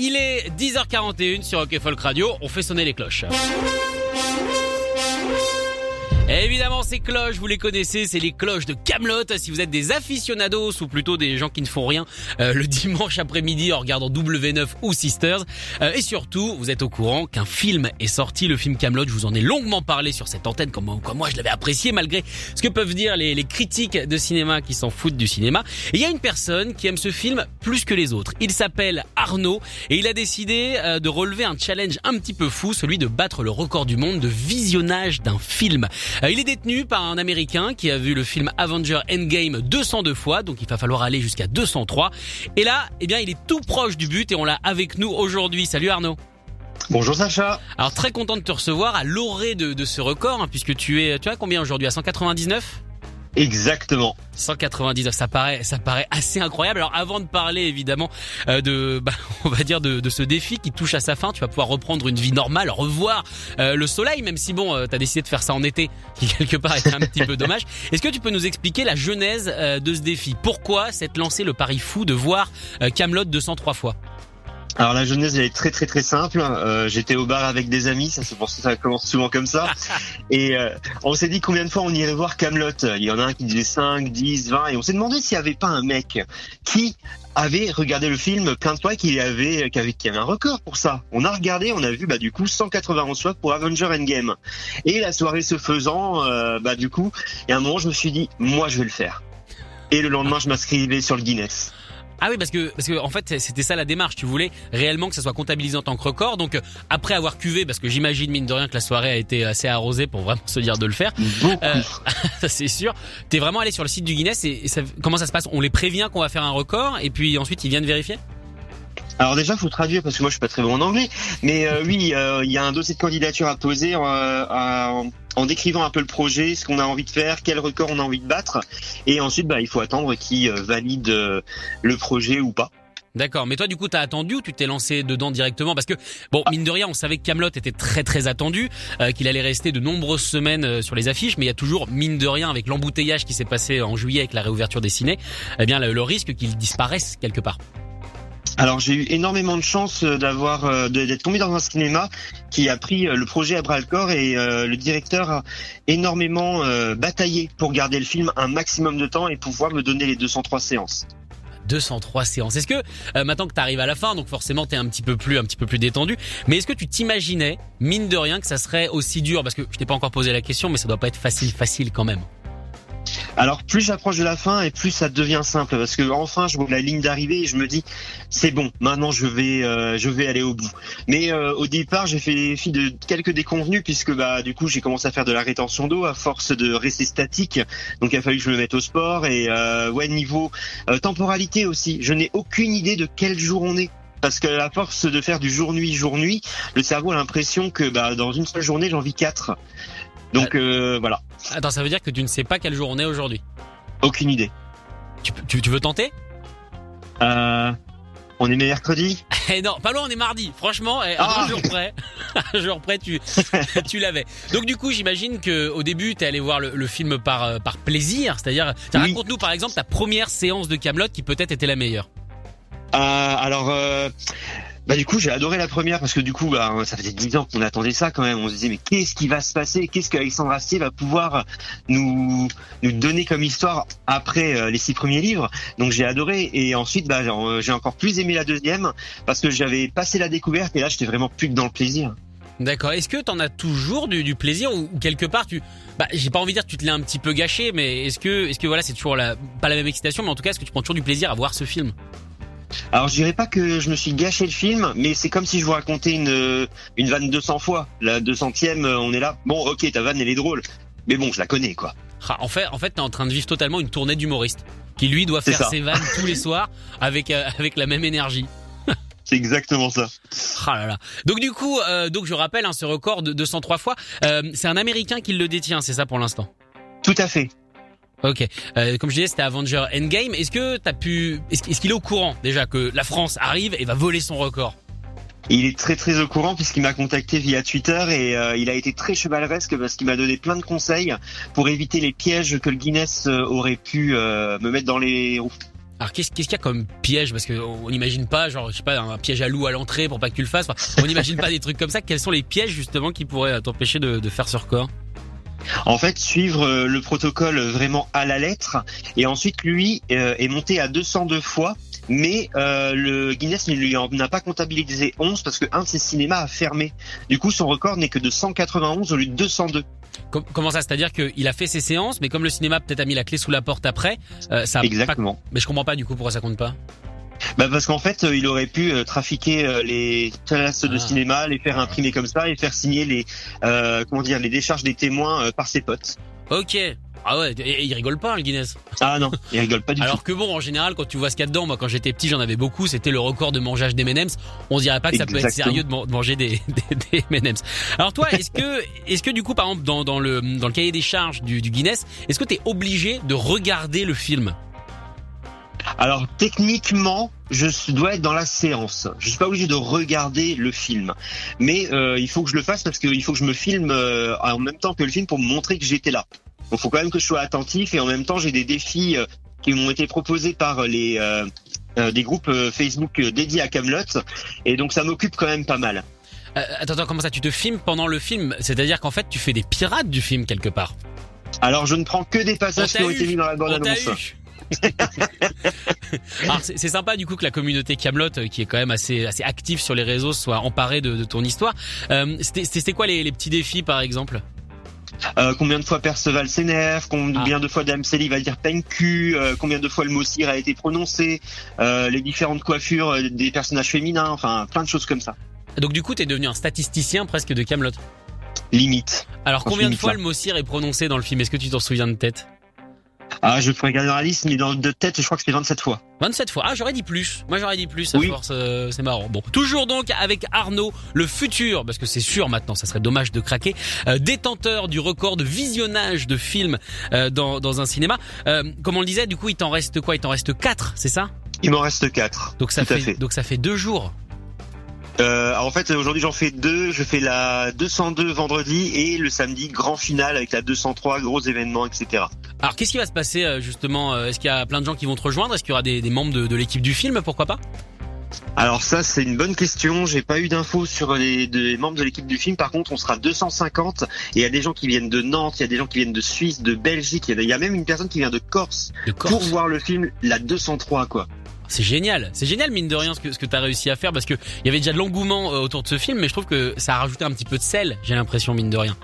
Il est 10h41 sur Rock Folk Radio. On fait sonner les cloches. Évidemment, ces cloches, vous les connaissez, c'est les cloches de Camelot. Si vous êtes des aficionados ou plutôt des gens qui ne font rien euh, le dimanche après-midi en regardant W9 ou Sisters, euh, et surtout, vous êtes au courant qu'un film est sorti, le film Camelot. Je vous en ai longuement parlé sur cette antenne, comme, comme moi je l'avais apprécié malgré ce que peuvent dire les, les critiques de cinéma qui s'en foutent du cinéma. Et il y a une personne qui aime ce film plus que les autres. Il s'appelle Arnaud et il a décidé euh, de relever un challenge un petit peu fou, celui de battre le record du monde de visionnage d'un film. Euh, il est détenu par un Américain qui a vu le film Avenger Endgame 202 fois, donc il va falloir aller jusqu'à 203. Et là, eh bien, il est tout proche du but et on l'a avec nous aujourd'hui. Salut Arnaud. Bonjour Sacha. Alors très content de te recevoir à l'orée de, de, ce record, hein, puisque tu es, tu as combien aujourd'hui? À 199 Exactement. 199, ça paraît, ça paraît assez incroyable. Alors avant de parler évidemment euh, de, bah, on va dire de, de, ce défi qui touche à sa fin, tu vas pouvoir reprendre une vie normale, revoir euh, le soleil, même si bon, euh, t'as décidé de faire ça en été, qui quelque part est un petit peu dommage. Est-ce que tu peux nous expliquer la genèse euh, de ce défi? Pourquoi s'être lancé le pari fou de voir Camelot 203 fois? Alors la jeunesse elle est très très très simple. Euh, J'étais au bar avec des amis, ça c'est pour ça que ça commence souvent comme ça. et euh, on s'est dit combien de fois on irait voir Camelot. Il y en a un qui disait 5, 10, 20 et on s'est demandé s'il n'y avait pas un mec qui avait regardé le film plein de fois qui avait, qui avait, qui avait un record pour ça. On a regardé, on a vu bah du coup 191 fois pour Avenger Endgame. Et la soirée se faisant, euh, bah du coup, et à un moment je me suis dit moi je vais le faire. Et le lendemain je m'inscrivais sur le Guinness. Ah oui, parce que parce que en fait c'était ça la démarche. Tu voulais réellement que ça soit comptabilisé en tant que record. Donc euh, après avoir cuvé, parce que j'imagine mine de rien que la soirée a été assez arrosée pour vraiment se dire de le faire. Euh, ça c'est sûr. T'es vraiment allé sur le site du Guinness et, ça, comment ça se passe? On les prévient qu'on va faire un record et puis ensuite ils viennent vérifier? Alors déjà, faut traduire parce que moi je suis pas très bon en anglais, mais euh, oui, euh, il y a un dossier de candidature à poser euh, en décrivant un peu le projet, ce qu'on a envie de faire, quel record on a envie de battre, et ensuite bah, il faut attendre qui valide le projet ou pas. D'accord, mais toi du coup t'as attendu ou tu t'es lancé dedans directement? Parce que bon mine de rien on savait que Camelot était très très attendu, euh, qu'il allait rester de nombreuses semaines euh, sur les affiches, mais il y a toujours mine de rien avec l'embouteillage qui s'est passé en juillet avec la réouverture des ciné, eh bien le, le risque qu'il disparaisse quelque part. Alors j'ai eu énormément de chance euh, d'avoir d'être tombé dans un cinéma qui a pris le projet à bras le corps et le directeur a énormément bataillé pour garder le film un maximum de temps et pouvoir me donner les 203 séances. 203 séances. Est-ce que euh, maintenant que tu arrives à la fin, donc forcément tu es un petit peu plus un petit peu plus détendu, mais est-ce que tu t'imaginais mine de rien que ça serait aussi dur? Parce que je t'ai pas encore posé la question mais ça doit pas être facile facile quand même. Alors plus j'approche de la fin et plus ça devient simple parce que enfin je vois la ligne d'arrivée et je me dis c'est bon maintenant je vais euh, je vais aller au bout. Mais euh, au départ j'ai fait fi de quelques déconvenus puisque bah du coup j'ai commencé à faire de la rétention d'eau à force de rester statique donc il a fallu que je me mette au sport et euh, ouais niveau euh, temporalité aussi je n'ai aucune idée de quel jour on est parce que à force de faire du jour nuit jour nuit, le cerveau a l'impression que bah, dans une seule journée j'en vis quatre. Donc euh, voilà. Attends, ça veut dire que tu ne sais pas quelle jour on est aujourd'hui Aucune idée. Tu, tu, tu veux tenter euh, On est mercredi Eh non, pas loin, on est mardi. Franchement, eh, ah. un jour près, un jour près, tu, tu l'avais. Donc du coup, j'imagine que au début, t'es allé voir le, le, film par euh, par plaisir, c'est-à-dire, oui. raconte-nous par exemple ta première séance de Camelot qui peut-être était la meilleure. Euh, alors. Euh... Bah du coup j'ai adoré la première parce que du coup bah, ça faisait dix ans qu'on attendait ça quand même. On se disait mais qu'est-ce qui va se passer? Qu'est-ce qu'Alexandre Astier va pouvoir nous nous donner comme histoire après euh, les six premiers livres? Donc j'ai adoré et ensuite bah, j'ai encore plus aimé la deuxième parce que j'avais passé la découverte et là j'étais vraiment plus que dans le plaisir. D'accord. Est-ce que t'en as toujours du, plaisir ou quelque part tu, bah j'ai pas envie de dire tu te l'as un petit peu gâché, mais est-ce que est-ce que voilà c'est toujours la pas la même excitation, mais en tout cas est-ce que tu prends toujours du plaisir à voir ce film? Alors je dirais pas que je me suis gâché le film, mais c'est comme si je vous racontais une une vanne 200 fois. La 200e, on est là. Bon, ok, ta vanne elle est drôle, mais bon, je la connais quoi. Ah, en fait, en fait, t'es en train de vivre totalement une tournée d'humoriste qui lui doit faire ses vannes tous les soirs avec euh, avec la même énergie. C'est exactement ça. Ah là là. Donc du coup, euh, donc je rappelle hein, ce record de 203 fois, euh, c'est un Américain qui le détient, c'est ça pour l'instant? Tout à fait. Ok. Euh, comme je disais, c'était Avenger Endgame. Est-ce que t'as pu, est-ce qu'il est au courant déjà que la France arrive et va voler son record? Il est très très au courant puisqu'il m'a contacté via Twitter et euh, il a été très chevaleresque parce qu'il m'a donné plein de conseils pour éviter les pièges que le Guinness euh, aurait pu euh, me mettre dans les roues. Alors qu'est-ce qu'il y a comme piège? Parce que on n'imagine pas, genre je sais pas, un piège à loup à l'entrée pour pas que tu le fasses. Enfin, on n'imagine pas des trucs comme ça. Quels sont les pièges justement qui pourraient t'empêcher de, de faire ce record? En fait, suivre euh, le protocole vraiment à la lettre et ensuite lui euh, est monté à 202 fois. Mais euh, le Guinness ne lui en a pas comptabilisé 11 parce que un de ses cinémas a fermé. Du coup, son record n'est que de 191 au lieu de 202. Com- Comment ça C'est-à-dire qu'il a fait ses séances, mais comme le cinéma peut-être a mis la clé sous la porte après, euh, ça pas... Exactement. Mais je comprends pas du coup pourquoi ça compte pas? Bah parce qu'en fait, euh, il aurait pu euh, trafiquer euh, les places de Ah. cinéma, les faire imprimer comme ça et faire signer les euh, comment dire les décharges des témoins par ses potes. Ok. Ah ouais, et, et il rigole pas hein, le Guinness. Ah non, il rigole pas du Alors que bon, en général, quand tu vois ce qu'il y a dedans, moi quand j'étais petit, j'en avais beaucoup. C'était le record de mangeage des M&M's. On dirait pas que ça peut être sérieux de, man- de manger des, des, des M&M's. Alors toi, est-ce que, est-ce que du coup, par exemple, dans, dans le dans le cahier des charges du, du Guinness, est-ce que t'es obligé de regarder le film? tout. Alors techniquement, je dois être dans la séance. Je suis pas obligé de regarder le film, mais euh, il faut que je le fasse parce qu'il faut que je me filme euh, en même temps que le film pour me montrer que j'étais là. Donc faut quand même que je sois attentif et en même temps j'ai des défis euh, qui m'ont été proposés par les euh, euh, des groupes euh, Facebook dédiés à Camelot et donc ça m'occupe quand même pas mal. Euh, Attends, attends, comment ça Tu te filmes pendant le film? C'est-à-dire qu'en fait, tu fais des pirates du film quelque part? Alors je ne prends que des passages t'a qui ont été mis dans la bande t'a annonce. Alors c'est sympa du coup que la communauté Camelot, qui est quand même assez assez active sur les réseaux, soit emparée de, de ton histoire. Euh, C'était quoi les, les petits défis par exemple? Euh, combien de fois Perceval s'énerve, Ah. combien de fois Dame Célie va dire pencu, euh, combien de fois le mot cire a été prononcé, euh, les différentes coiffures euh, des personnages féminins, enfin plein de choses comme ça. Donc du coup, t'es devenu un statisticien presque de Camelot? Limite. Alors combien de fois le mot cire est prononcé dans le film? Est-ce que tu t'en souviens de tête? Ah, je pourrais regarder dans la liste, mais dans de tête, je crois que c'était 27 fois. 27 fois. Ah, j'aurais dit plus. Moi, j'aurais dit plus. À Oui. force, euh, c'est marrant. Bon, toujours donc avec Arnaud, le futur, parce que c'est sûr maintenant, ça serait dommage de craquer, euh, détenteur du record de visionnage de films euh, dans, dans un cinéma. Euh, comme on le disait, du coup, il t'en reste quoi? Il t'en reste 4, c'est ça? Il m'en reste 4. Donc ça fait. donc ça fait deux jours. Euh, en fait, aujourd'hui j'en fais deux. Je fais la 202 vendredi et le samedi grand final avec la 203 gros événements, etc. Alors, qu'est-ce qui va se passer euh, justement euh, Est-ce qu'il y a plein de gens qui vont te rejoindre? Est-ce qu'il y aura des, des membres de, de l'équipe du film? Pourquoi pas? Alors ça, c'est une bonne question. J'ai pas eu d'infos sur les, membres de l'équipe du film. Par contre, on sera 250 et il y a des gens qui viennent de Nantes, il y a des gens qui viennent de Suisse, de Belgique. Il y y a même une personne qui vient de Corse De pour Corse voir le film la 203 quoi. C'est génial, c'est génial mine de rien ce que ce que t'as réussi à faire parce que il y avait déjà de l'engouement euh, autour de ce film, mais je trouve que ça a rajouté un petit peu de sel. J'ai l'impression mine de rien.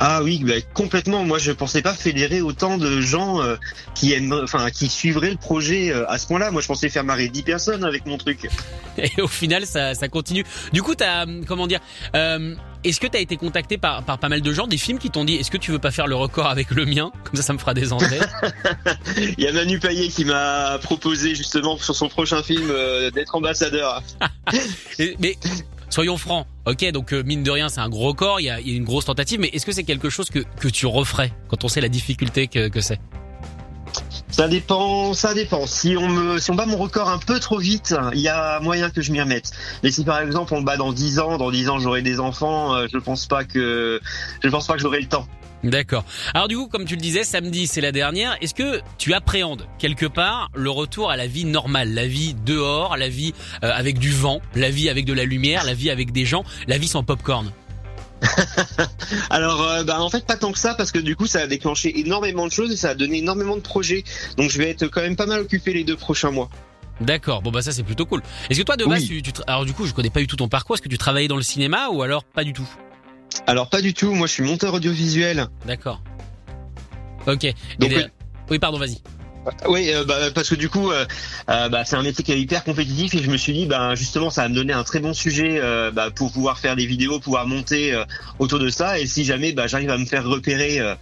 Ah oui, bah, complètement. Moi, je pensais pas fédérer autant de gens euh, qui aiment, enfin, qui suivraient le projet euh, à ce point-là. Moi, je pensais faire marrer 10 personnes avec mon truc. Et au final, ça, ça continue. Du coup, t'as comment dire euh, Est-ce que t'as été contacté par par pas mal de gens, des films qui t'ont dit Est-ce que tu veux pas faire le record avec le mien? Comme ça, ça me fera des entrées. Il y a Manu Payet qui m'a proposé justement sur son prochain film euh, d'être ambassadeur. Mais soyons francs. Ok, donc euh, mine de rien, c'est un gros record. Il y a, une grosse tentative, mais est-ce que c'est quelque chose que tu referais quand on sait la difficulté que c'est? Ça dépend, ça dépend. Si on me, si bat mon record un peu trop vite, il y a moyen que je m'y remette. Mais si par exemple on bat dans 10 ans, dans 10 ans j'aurai des enfants, euh, je pense je pense pas que j'aurai le temps. D'accord. Alors du coup, comme tu le disais, samedi c'est la dernière. Est-ce que tu appréhendes quelque part le retour à la vie normale, la vie dehors, la vie euh, avec du vent, la vie avec de la lumière, la vie avec des gens, la vie sans popcorn? Alors, euh, bah, en fait, pas tant que ça, parce que du coup, ça a déclenché énormément de choses et ça a donné énormément de projets. Donc, je vais être quand même pas mal occupé les deux prochains mois. D'accord. Bon bah ça c'est plutôt cool. Est-ce que toi de base Oui. tu, tu alors du coup je connais pas du tout ton parcours. Est-ce que tu travaillais dans le cinéma ou alors pas du tout? Alors, pas du tout. Moi, je suis monteur audiovisuel. D'accord. Ok. Et Oui pardon vas-y. Oui, euh, bah, parce que du coup, euh, euh, bah, c'est un métier qui est hyper compétitif et je me suis dit, bah, justement, ça va me donner un très bon sujet euh, bah, pour pouvoir faire des vidéos, pouvoir monter euh, autour de ça. Et si jamais bah, j'arrive à me faire repérer euh,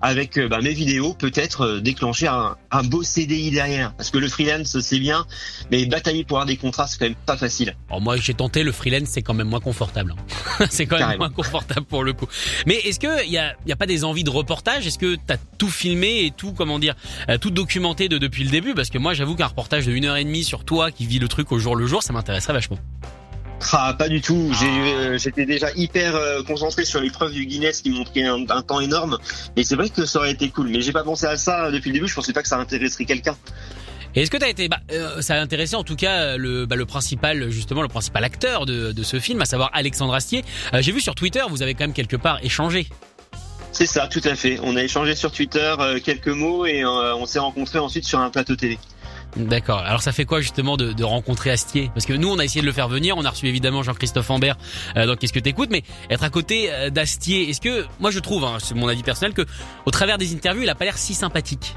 avec bah, mes vidéos, peut-être euh, déclencher un, un beau CDI derrière. Parce que le freelance, c'est bien, mais batailler pour avoir des contrats, c'est quand même pas facile. Alors moi j'ai tenté le freelance, c'est quand même moins confortable. hein. c'est quand même Carrément. moins confortable pour le coup. Mais est-ce que il y a, y a pas des envies de reportage? Est-ce que t'as tout filmé et tout comment dire, tout documenté de, depuis le début Parce que moi j'avoue qu'un reportage de une heure et demie sur toi qui vit le truc au jour le jour, ça m'intéresserait vachement. Ah, pas du tout. J'ai, euh, J'étais déjà hyper euh, concentré sur l'épreuve du Guinness qui montrait un, un temps énorme. Et c'est vrai que ça aurait été cool. Mais j'ai pas pensé à ça depuis le début. Je pensais pas que ça intéresserait quelqu'un. Et est-ce que t'as été, bah, euh, ça a intéressé en tout cas le, bah, le principal justement le principal acteur de, de ce film, à savoir Alexandre Astier. Euh, J'ai vu sur Twitter, vous avez quand même quelque part échangé. C'est ça, tout à fait. On a échangé sur Twitter euh, quelques mots et euh, on s'est rencontrés ensuite sur un plateau télé. D'accord. Alors ça fait quoi justement de, rencontrer Astier? Parce que nous on a essayé de le faire venir, on a reçu évidemment Jean-Christophe Ambert euh, dans Qu'est-ce que t'écoutes, mais être à côté d'Astier, est-ce que moi je trouve, hein, c'est mon avis personnel, que au travers des interviews il a pas l'air si sympathique?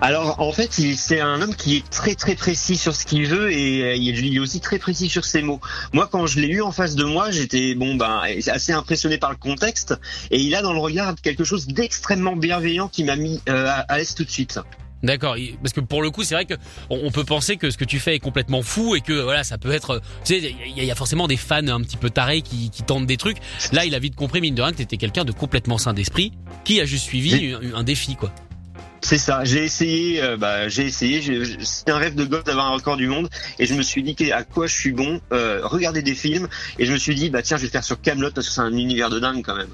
Alors en fait, c'est un homme qui est très très précis sur ce qu'il veut et euh, il est aussi très précis sur ses mots. Moi, quand je l'ai eu en face de moi, j'étais bon ben assez impressionné par le contexte et il a dans le regard quelque chose d'extrêmement bienveillant qui m'a mis euh, à, l'aise tout de suite. D'accord. Parce que pour le coup c'est vrai que on, peut penser que ce que tu fais est complètement fou et que voilà ça peut être, tu sais, il y, a- forcément des fans un petit peu tarés qui, qui tentent des trucs. Là il a vite compris mine de rien que t'étais quelqu'un de complètement sain d'esprit qui a juste suivi un défi quoi. C'est ça. J'ai essayé, euh, bah, j'ai essayé. C'était un rêve de gosse d'avoir un record du monde et je me suis dit à quoi je suis bon. Euh, regarder des films et je me suis dit bah tiens je vais faire sur Camelot parce que c'est un univers de dingue quand même.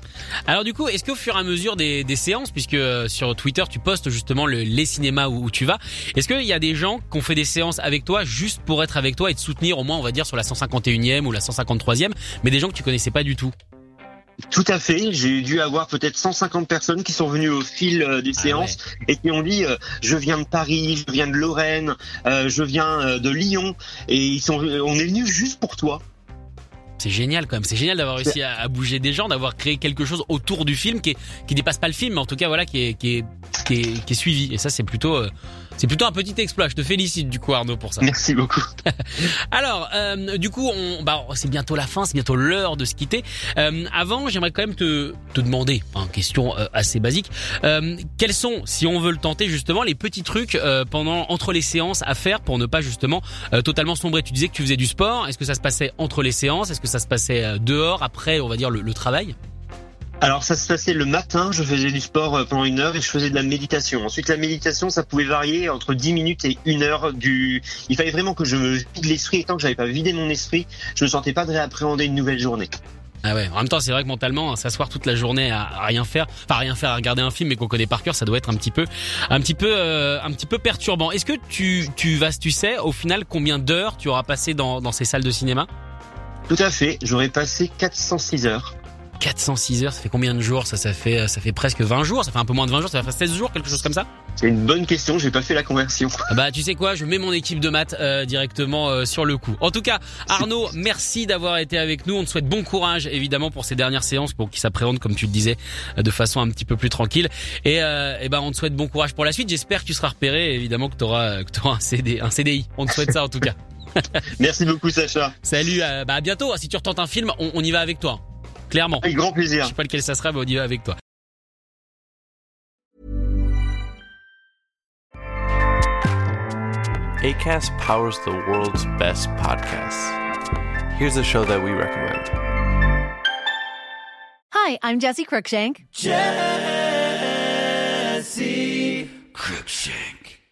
Alors du coup, est-ce qu'au fur et à mesure des, séances, puisque euh, sur Twitter tu postes justement le, les cinémas où, où tu vas, est-ce qu'il y a des gens qui ont fait des séances avec toi juste pour être avec toi et te soutenir au moins on va dire sur la 151e ou la 153e, mais des gens que tu connaissais pas du tout? Tout à fait. J'ai dû avoir peut-être 150 personnes qui sont venues au fil euh, des Ah séances et qui ont dit euh, je viens de Paris, je viens de Lorraine, euh, je viens de Lyon et ils sont on est venus juste pour toi. C'est génial quand même, c'est génial d'avoir réussi à, à bouger des gens, d'avoir créé quelque chose autour du film qui est, qui dépasse pas le film, mais en tout cas voilà qui est qui est qui est, qui est suivi. Et ça c'est plutôt euh, c'est plutôt un petit exploit. Je te félicite du coup Arnaud pour ça. Merci beaucoup. Alors, euh, du coup, on, bah, c'est bientôt la fin, c'est bientôt l'heure de se quitter. Euh, avant, j'aimerais quand même te, te demander, une question euh, assez basique, quels sont, si on veut le tenter justement, les petits trucs pendant entre les séances à faire pour ne pas justement totalement sombrer? Tu disais que tu faisais du sport. Est-ce que ça se passait entre les séances? Est-ce que ça se passait euh, dehors après, on va dire le, le travail? Alors ça se passait le matin, je faisais du sport euh, pendant une heure et je faisais de la méditation. Ensuite la méditation, ça pouvait varier entre 10 minutes et une heure du. Il fallait vraiment que je me vide l'esprit et tant que j'avais pas vidé mon esprit, je me sentais pas de réappréhender une nouvelle journée. Ah ouais. En même temps, c'est vrai que mentalement, hein, s'asseoir toute la journée à, à rien faire, enfin à rien faire, à regarder un film mais qu'on connaît par cœur, ça doit être un petit peu, un petit peu, euh, un petit peu perturbant. Est-ce que tu, tu vas, tu sais, au final, combien d'heures tu auras passé dans, dans ces salles de cinéma? Tout à fait, j'aurais passé 406 heures. 406 heures, ça fait combien de jours Ça, ça fait, ça fait presque 20 jours. Ça fait un peu moins de 20 jours. Ça fait 16 jours, quelque chose comme ça. C'est une bonne question, j'ai pas fait la conversion. Ah Bah, tu sais quoi Je mets mon équipe de maths euh, directement euh, sur le coup. En tout cas, Arnaud, merci d'avoir été avec nous. On te souhaite bon courage, évidemment, pour ces dernières séances, pour qu'ils s'appréhendent, comme tu le disais, de façon un petit peu plus tranquille. Et, euh, et ben, on te souhaite bon courage pour la suite. J'espère que tu seras repéré, évidemment, que tu auras, que t'auras un, CD, un CDI. On te souhaite ça, en tout cas. Merci beaucoup Sacha. Salut, euh, bah à bientôt. Si tu retentes un film, on, on y va avec toi. Clairement. Avec grand Je plaisir. sais pas lequel ça sera, mais on y va avec toi. ACAST powers the world's best podcasts. Here's a show that we recommend. Hi, I'm Jesse Cruikshank. Jesse Cruikshank.